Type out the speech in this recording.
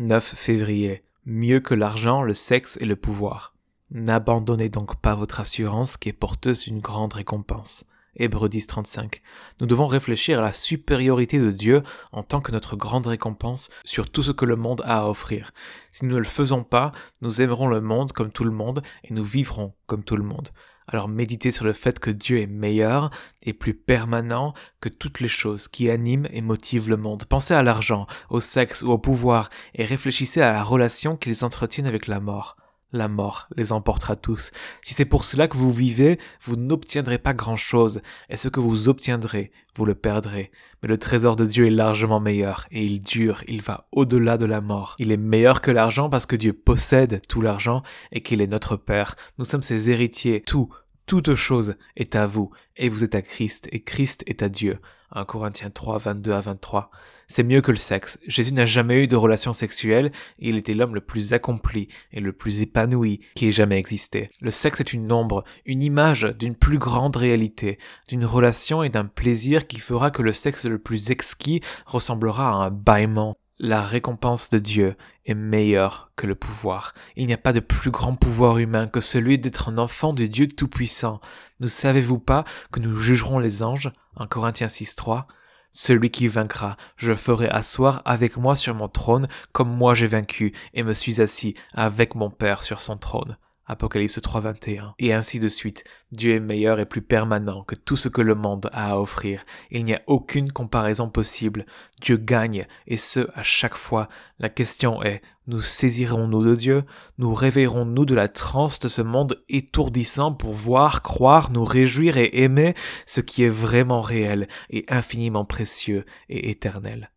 9 février. Mieux que l'argent, le sexe et le pouvoir. N'abandonnez donc pas votre assurance qui est porteuse d'une grande récompense. Hébreux 10, 35. Nous devons réfléchir à la supériorité de Dieu en tant que notre grande récompense sur tout ce que le monde a à offrir. Si nous ne le faisons pas, nous aimerons le monde comme tout le monde et nous vivrons comme tout le monde. Alors méditez sur le fait que Dieu est meilleur et plus permanent que toutes les choses qui animent et motivent le monde. Pensez à l'argent, au sexe ou au pouvoir et réfléchissez à la relation qu'ils entretiennent avec la mort la mort les emportera tous. Si c'est pour cela que vous vivez, vous n'obtiendrez pas grand-chose, et ce que vous obtiendrez, vous le perdrez. Mais le trésor de Dieu est largement meilleur, et il dure, il va au-delà de la mort. Il est meilleur que l'argent parce que Dieu possède tout l'argent et qu'il est notre Père. Nous sommes ses héritiers. Tout, toute chose est à vous, et vous êtes à Christ, et Christ est à Dieu. 1 Corinthiens 3, 22 à 23. C'est mieux que le sexe. Jésus n'a jamais eu de relation sexuelle et il était l'homme le plus accompli et le plus épanoui qui ait jamais existé. Le sexe est une ombre, une image d'une plus grande réalité, d'une relation et d'un plaisir qui fera que le sexe le plus exquis ressemblera à un bâillement. La récompense de Dieu est meilleure que le pouvoir. Il n'y a pas de plus grand pouvoir humain que celui d'être un enfant de Dieu Tout-Puissant. Ne savez-vous pas que nous jugerons les anges? En Corinthiens 6.3 Celui qui vaincra, je ferai asseoir avec moi sur mon trône comme moi j'ai vaincu et me suis assis avec mon Père sur son trône. Apocalypse 3.21. Et ainsi de suite. Dieu est meilleur et plus permanent que tout ce que le monde a à offrir. Il n'y a aucune comparaison possible. Dieu gagne, et ce, à chaque fois. La question est, nous saisirons-nous de Dieu? Nous réveillerons-nous de la transe de ce monde étourdissant pour voir, croire, nous réjouir et aimer ce qui est vraiment réel et infiniment précieux et éternel?